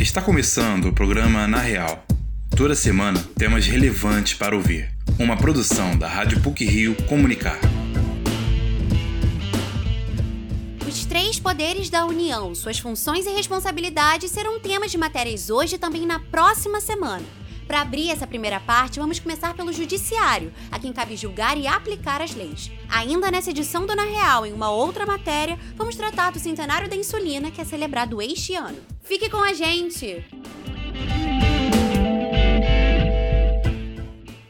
Está começando o programa Na Real. Toda semana, temas relevantes para ouvir. Uma produção da Rádio PUC Rio Comunicar. Os três poderes da União, suas funções e responsabilidades serão temas de matérias hoje e também na próxima semana. Para abrir essa primeira parte, vamos começar pelo Judiciário, a quem cabe julgar e aplicar as leis. Ainda nessa edição do Na Real, em uma outra matéria, vamos tratar do centenário da insulina que é celebrado este ano. Fique com a gente!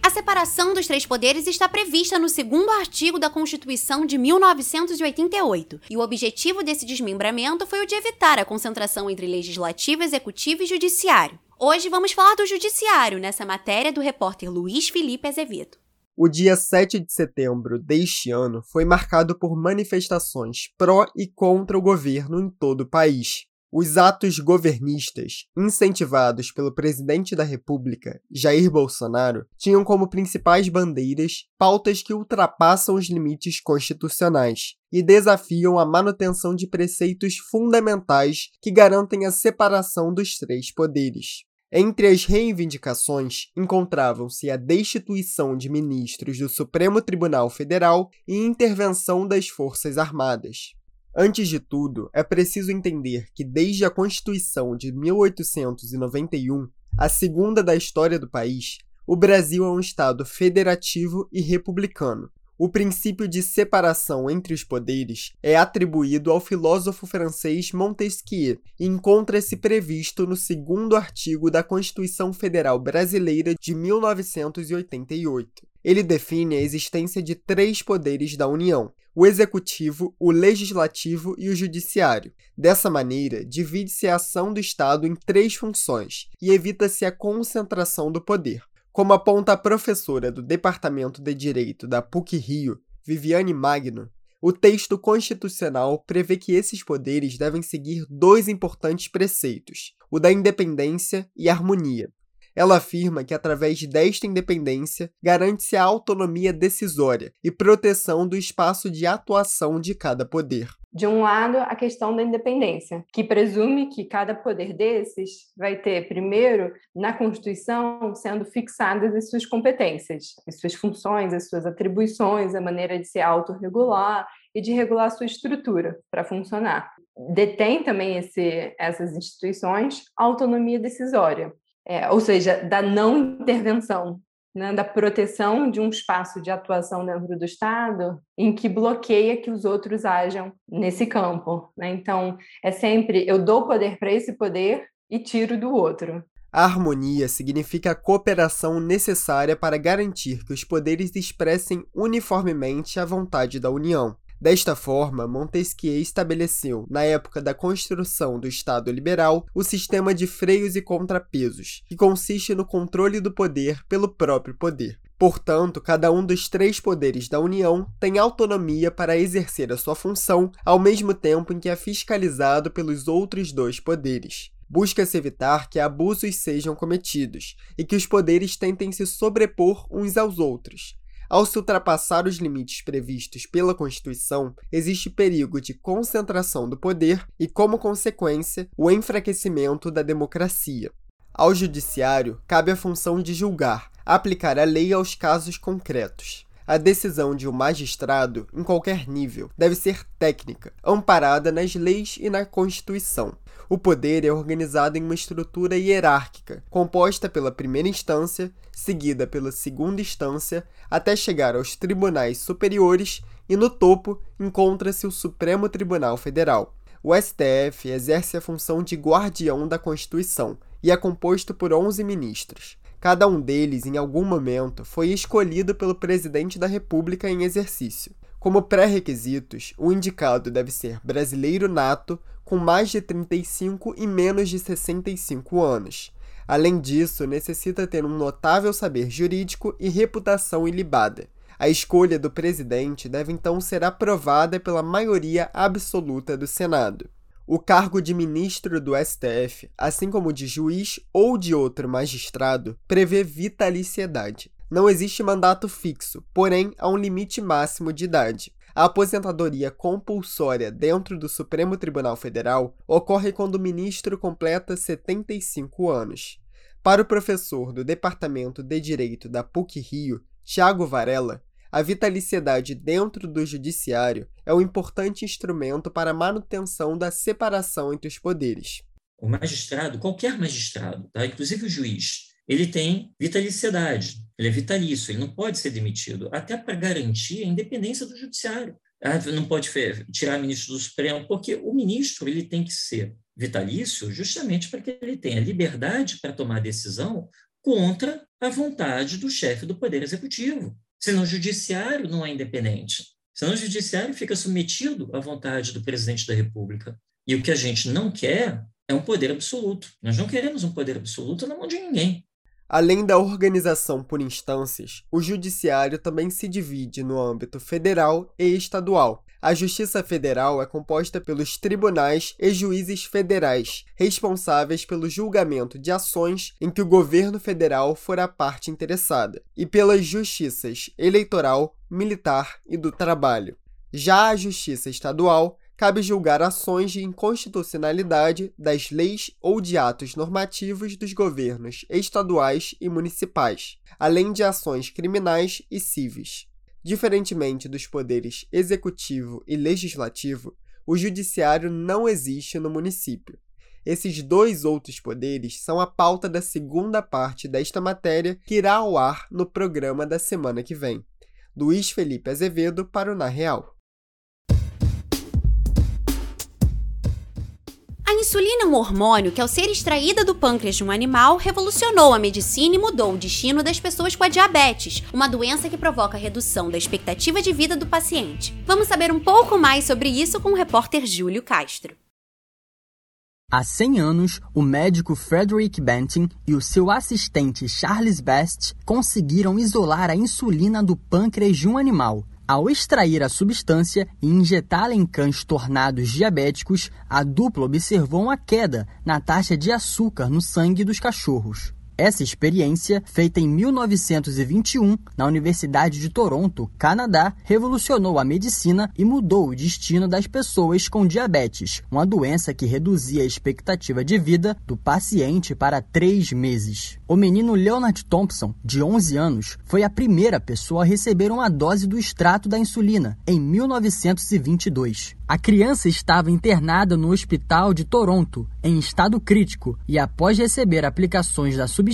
A separação dos três poderes está prevista no segundo artigo da Constituição de 1988, e o objetivo desse desmembramento foi o de evitar a concentração entre legislativo, executivo e judiciário. Hoje vamos falar do Judiciário, nessa matéria do repórter Luiz Felipe Azevedo. O dia 7 de setembro deste ano foi marcado por manifestações pró e contra o governo em todo o país. Os atos governistas, incentivados pelo presidente da República, Jair Bolsonaro, tinham como principais bandeiras pautas que ultrapassam os limites constitucionais e desafiam a manutenção de preceitos fundamentais que garantem a separação dos três poderes. Entre as reivindicações encontravam-se a destituição de ministros do Supremo Tribunal Federal e intervenção das Forças Armadas. Antes de tudo, é preciso entender que desde a Constituição de 1891, a segunda da história do país, o Brasil é um Estado federativo e republicano, o princípio de separação entre os poderes é atribuído ao filósofo francês Montesquieu e encontra-se previsto no segundo artigo da Constituição Federal Brasileira de 1988. Ele define a existência de três poderes da União: o executivo, o legislativo e o judiciário. Dessa maneira, divide-se a ação do Estado em três funções e evita-se a concentração do poder. Como aponta a professora do Departamento de Direito da PUC-Rio, Viviane Magno, o texto constitucional prevê que esses poderes devem seguir dois importantes preceitos: o da independência e harmonia. Ela afirma que, através desta independência, garante-se a autonomia decisória e proteção do espaço de atuação de cada poder. De um lado, a questão da independência, que presume que cada poder desses vai ter, primeiro, na Constituição, sendo fixadas as suas competências, as suas funções, as suas atribuições, a maneira de se autorregular e de regular a sua estrutura para funcionar. Detém também esse, essas instituições autonomia decisória, é, ou seja, da não intervenção né, da proteção de um espaço de atuação dentro do Estado em que bloqueia que os outros ajam nesse campo. Né? Então, é sempre eu dou poder para esse poder e tiro do outro. A harmonia significa a cooperação necessária para garantir que os poderes expressem uniformemente a vontade da União. Desta forma, Montesquieu estabeleceu, na época da construção do Estado liberal, o sistema de freios e contrapesos, que consiste no controle do poder pelo próprio poder. Portanto, cada um dos três poderes da União tem autonomia para exercer a sua função, ao mesmo tempo em que é fiscalizado pelos outros dois poderes. Busca-se evitar que abusos sejam cometidos e que os poderes tentem se sobrepor uns aos outros, ao se ultrapassar os limites previstos pela Constituição, existe perigo de concentração do poder e, como consequência, o enfraquecimento da democracia. Ao Judiciário cabe a função de julgar, aplicar a lei aos casos concretos. A decisão de um magistrado, em qualquer nível, deve ser técnica, amparada nas leis e na Constituição. O poder é organizado em uma estrutura hierárquica, composta pela primeira instância, seguida pela segunda instância, até chegar aos tribunais superiores, e no topo encontra-se o Supremo Tribunal Federal. O STF exerce a função de guardião da Constituição e é composto por 11 ministros. Cada um deles, em algum momento, foi escolhido pelo presidente da República em exercício. Como pré-requisitos, o indicado deve ser brasileiro nato, com mais de 35 e menos de 65 anos. Além disso, necessita ter um notável saber jurídico e reputação ilibada. A escolha do presidente deve então ser aprovada pela maioria absoluta do Senado. O cargo de ministro do STF, assim como de juiz ou de outro magistrado, prevê vitaliciedade. Não existe mandato fixo, porém há um limite máximo de idade. A aposentadoria compulsória dentro do Supremo Tribunal Federal ocorre quando o ministro completa 75 anos. Para o professor do Departamento de Direito da PUC-Rio, Tiago Varela, a vitaliciedade dentro do judiciário é um importante instrumento para a manutenção da separação entre os poderes. O magistrado, qualquer magistrado, tá? inclusive o juiz, ele tem vitaliciedade, ele é vitalício, ele não pode ser demitido, até para garantir a independência do judiciário. Ah, não pode tirar ministro do Supremo, porque o ministro ele tem que ser vitalício justamente para que ele tenha liberdade para tomar decisão contra a vontade do chefe do Poder Executivo. Senão o judiciário não é independente. Senão o judiciário fica submetido à vontade do presidente da República. E o que a gente não quer é um poder absoluto. Nós não queremos um poder absoluto na mão de ninguém. Além da organização por instâncias, o judiciário também se divide no âmbito federal e estadual. A Justiça Federal é composta pelos tribunais e juízes federais, responsáveis pelo julgamento de ações em que o governo federal for a parte interessada, e pelas justiças eleitoral, militar e do trabalho. Já a Justiça Estadual cabe julgar ações de inconstitucionalidade das leis ou de atos normativos dos governos estaduais e municipais, além de ações criminais e civis. Diferentemente dos poderes executivo e legislativo, o judiciário não existe no município. Esses dois outros poderes são a pauta da segunda parte desta matéria que irá ao ar no programa da semana que vem. Luiz Felipe Azevedo para o Na Real. Insulina é um hormônio que, ao ser extraída do pâncreas de um animal, revolucionou a medicina e mudou o destino das pessoas com a diabetes, uma doença que provoca redução da expectativa de vida do paciente. Vamos saber um pouco mais sobre isso com o repórter Júlio Castro. Há 100 anos, o médico Frederick Banting e o seu assistente Charles Best conseguiram isolar a insulina do pâncreas de um animal, ao extrair a substância e injetá-la em cães tornados diabéticos, a dupla observou uma queda na taxa de açúcar no sangue dos cachorros. Essa experiência, feita em 1921 na Universidade de Toronto, Canadá, revolucionou a medicina e mudou o destino das pessoas com diabetes, uma doença que reduzia a expectativa de vida do paciente para três meses. O menino Leonard Thompson, de 11 anos, foi a primeira pessoa a receber uma dose do extrato da insulina em 1922. A criança estava internada no hospital de Toronto, em estado crítico, e após receber aplicações da substância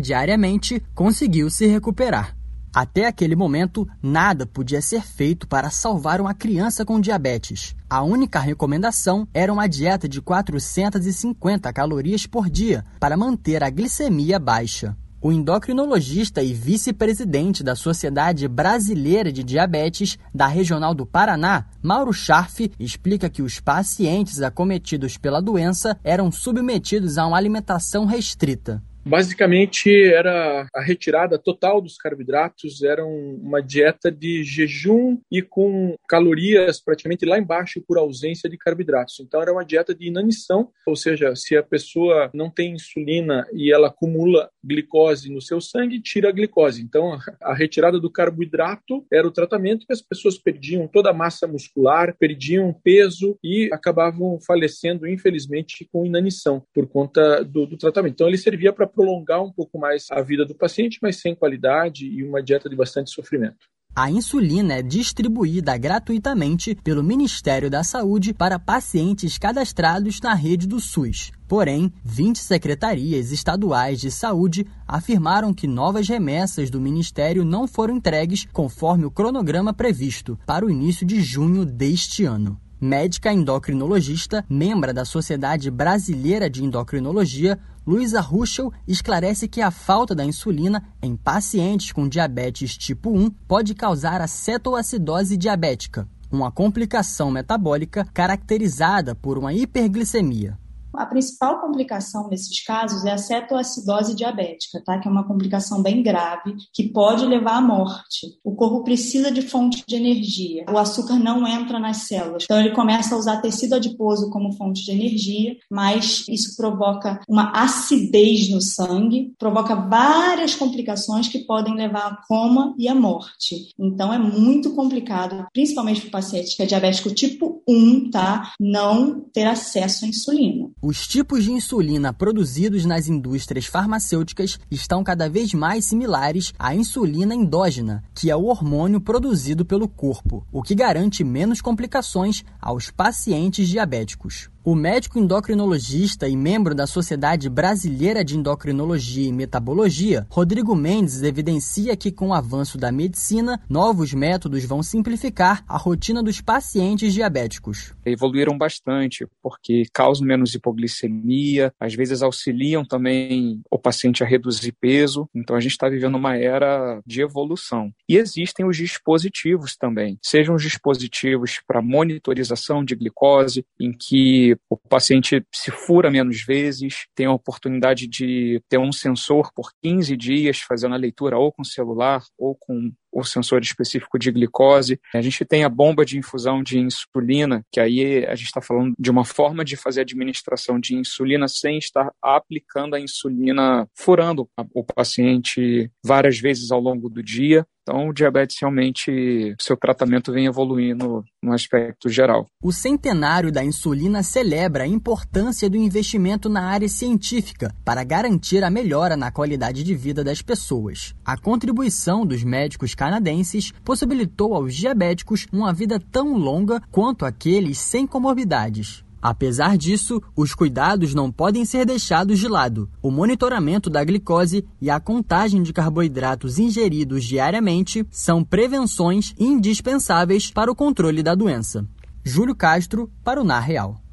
diariamente, conseguiu se recuperar. Até aquele momento, nada podia ser feito para salvar uma criança com diabetes. A única recomendação era uma dieta de 450 calorias por dia para manter a glicemia baixa. O endocrinologista e vice-presidente da Sociedade Brasileira de Diabetes da Regional do Paraná, Mauro Scharf, explica que os pacientes acometidos pela doença eram submetidos a uma alimentação restrita. Basicamente, era a retirada total dos carboidratos, era uma dieta de jejum e com calorias praticamente lá embaixo por ausência de carboidratos. Então, era uma dieta de inanição, ou seja, se a pessoa não tem insulina e ela acumula glicose no seu sangue, tira a glicose. Então, a retirada do carboidrato era o tratamento que as pessoas perdiam toda a massa muscular, perdiam peso e acabavam falecendo, infelizmente, com inanição por conta do, do tratamento. Então, ele servia para prolongar um pouco mais a vida do paciente, mas sem qualidade e uma dieta de bastante sofrimento. A insulina é distribuída gratuitamente pelo Ministério da Saúde para pacientes cadastrados na rede do SUS. Porém, 20 secretarias estaduais de saúde afirmaram que novas remessas do Ministério não foram entregues conforme o cronograma previsto para o início de junho deste ano. Médica endocrinologista, membra da Sociedade Brasileira de Endocrinologia, Luísa Ruschel esclarece que a falta da insulina em pacientes com diabetes tipo 1 pode causar a cetoacidose diabética, uma complicação metabólica caracterizada por uma hiperglicemia. A principal complicação nesses casos é a cetoacidose diabética, tá? Que é uma complicação bem grave que pode levar à morte. O corpo precisa de fonte de energia. O açúcar não entra nas células. Então ele começa a usar tecido adiposo como fonte de energia, mas isso provoca uma acidez no sangue, provoca várias complicações que podem levar a coma e a morte. Então é muito complicado, principalmente para o paciente que é diabético tipo 1, tá? Não ter acesso à insulina. Os tipos de insulina produzidos nas indústrias farmacêuticas estão cada vez mais similares à insulina endógena, que é o hormônio produzido pelo corpo, o que garante menos complicações aos pacientes diabéticos. O médico endocrinologista e membro da Sociedade Brasileira de Endocrinologia e Metabologia, Rodrigo Mendes, evidencia que, com o avanço da medicina, novos métodos vão simplificar a rotina dos pacientes diabéticos. Evoluíram bastante, porque causam menos hipoglicemia, às vezes auxiliam também o paciente a reduzir peso. Então, a gente está vivendo uma era de evolução. E existem os dispositivos também, sejam os dispositivos para monitorização de glicose, em que o paciente se fura menos vezes, tem a oportunidade de ter um sensor por 15 dias fazendo a leitura ou com celular ou com o sensor específico de glicose. A gente tem a bomba de infusão de insulina, que aí a gente está falando de uma forma de fazer administração de insulina sem estar aplicando a insulina, furando o paciente várias vezes ao longo do dia. Então, o diabetes realmente, seu tratamento vem evoluindo no aspecto geral. O centenário da insulina celebra a importância do investimento na área científica para garantir a melhora na qualidade de vida das pessoas. A contribuição dos médicos canadenses possibilitou aos diabéticos uma vida tão longa quanto aqueles sem comorbidades. Apesar disso, os cuidados não podem ser deixados de lado. O monitoramento da glicose e a contagem de carboidratos ingeridos diariamente são prevenções indispensáveis para o controle da doença. Júlio Castro, para o NAR Real.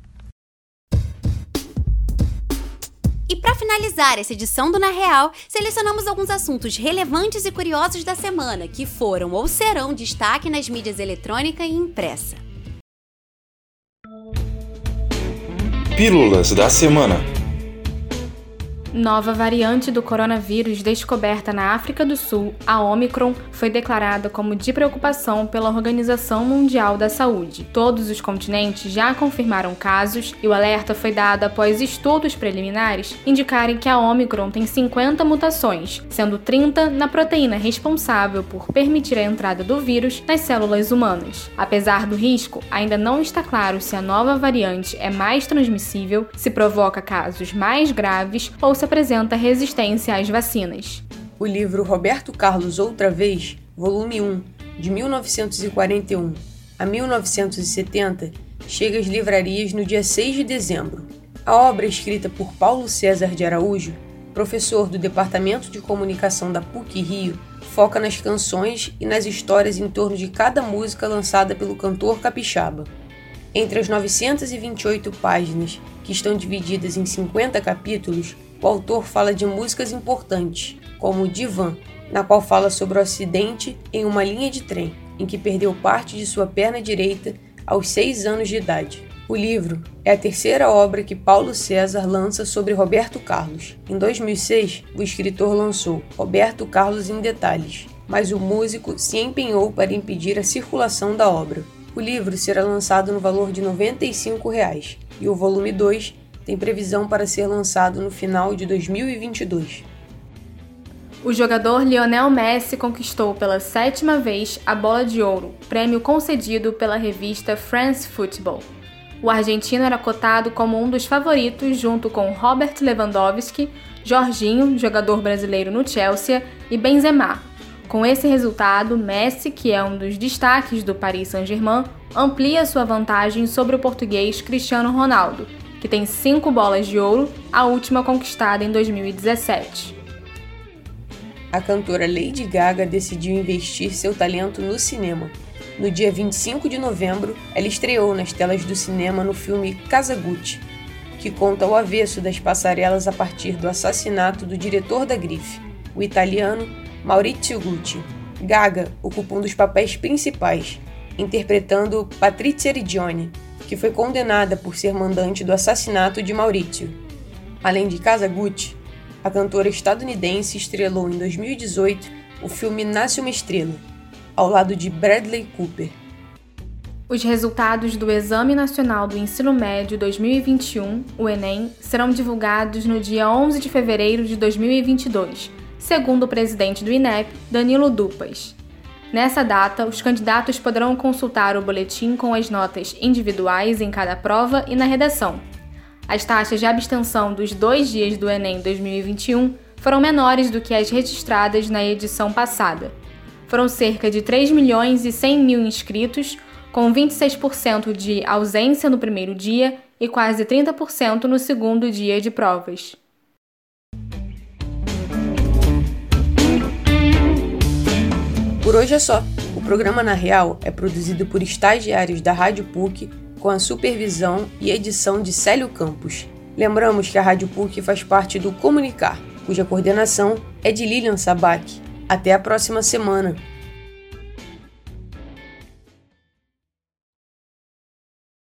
E para finalizar essa edição do Na Real, selecionamos alguns assuntos relevantes e curiosos da semana que foram ou serão destaque nas mídias eletrônica e impressa. Pílulas da Semana Nova variante do coronavírus descoberta na África do Sul, a Omicron, foi declarada como de preocupação pela Organização Mundial da Saúde. Todos os continentes já confirmaram casos e o alerta foi dado após estudos preliminares indicarem que a Omicron tem 50 mutações, sendo 30 na proteína responsável por permitir a entrada do vírus nas células humanas. Apesar do risco, ainda não está claro se a nova variante é mais transmissível, se provoca casos mais graves ou se apresenta resistência às vacinas. O livro Roberto Carlos Outra Vez, volume 1, de 1941 a 1970, chega às livrarias no dia 6 de dezembro. A obra, escrita por Paulo César de Araújo, professor do Departamento de Comunicação da PUC Rio, foca nas canções e nas histórias em torno de cada música lançada pelo cantor capixaba. Entre as 928 páginas, que estão divididas em 50 capítulos, o autor fala de músicas importantes, como Divan, na qual fala sobre o acidente em uma linha de trem, em que perdeu parte de sua perna direita aos seis anos de idade. O livro é a terceira obra que Paulo César lança sobre Roberto Carlos. Em 2006, o escritor lançou Roberto Carlos em Detalhes, mas o músico se empenhou para impedir a circulação da obra. O livro será lançado no valor de 95 reais, e o volume 2 tem previsão para ser lançado no final de 2022. O jogador Lionel Messi conquistou pela sétima vez a Bola de Ouro, prêmio concedido pela revista France Football. O argentino era cotado como um dos favoritos junto com Robert Lewandowski, Jorginho, jogador brasileiro no Chelsea, e Benzema. Com esse resultado, Messi, que é um dos destaques do Paris Saint-Germain, amplia sua vantagem sobre o português Cristiano Ronaldo, que tem cinco bolas de ouro, a última conquistada em 2017. A cantora Lady Gaga decidiu investir seu talento no cinema. No dia 25 de novembro, ela estreou nas telas do cinema no filme Casa Gucci, que conta o avesso das passarelas a partir do assassinato do diretor da grife, o italiano Maurizio Gucci. Gaga ocupa um dos papéis principais, interpretando Patrizia Rigione, que foi condenada por ser mandante do assassinato de Maurício. Além de Kazaguchi, a cantora estadunidense estrelou em 2018 o filme Nasce uma Estrela, ao lado de Bradley Cooper. Os resultados do Exame Nacional do Ensino Médio 2021, o Enem, serão divulgados no dia 11 de fevereiro de 2022, segundo o presidente do INEP, Danilo Dupas. Nessa data, os candidatos poderão consultar o boletim com as notas individuais em cada prova e na redação. As taxas de abstenção dos dois dias do Enem 2021 foram menores do que as registradas na edição passada. Foram cerca de 3 milhões e 100 mil inscritos, com 26% de ausência no primeiro dia e quase 30% no segundo dia de provas. Por hoje é só. O programa Na Real é produzido por estagiários da Rádio PUC com a supervisão e edição de Célio Campos. Lembramos que a Rádio PUC faz parte do Comunicar, cuja coordenação é de Lilian Sabac. Até a próxima semana.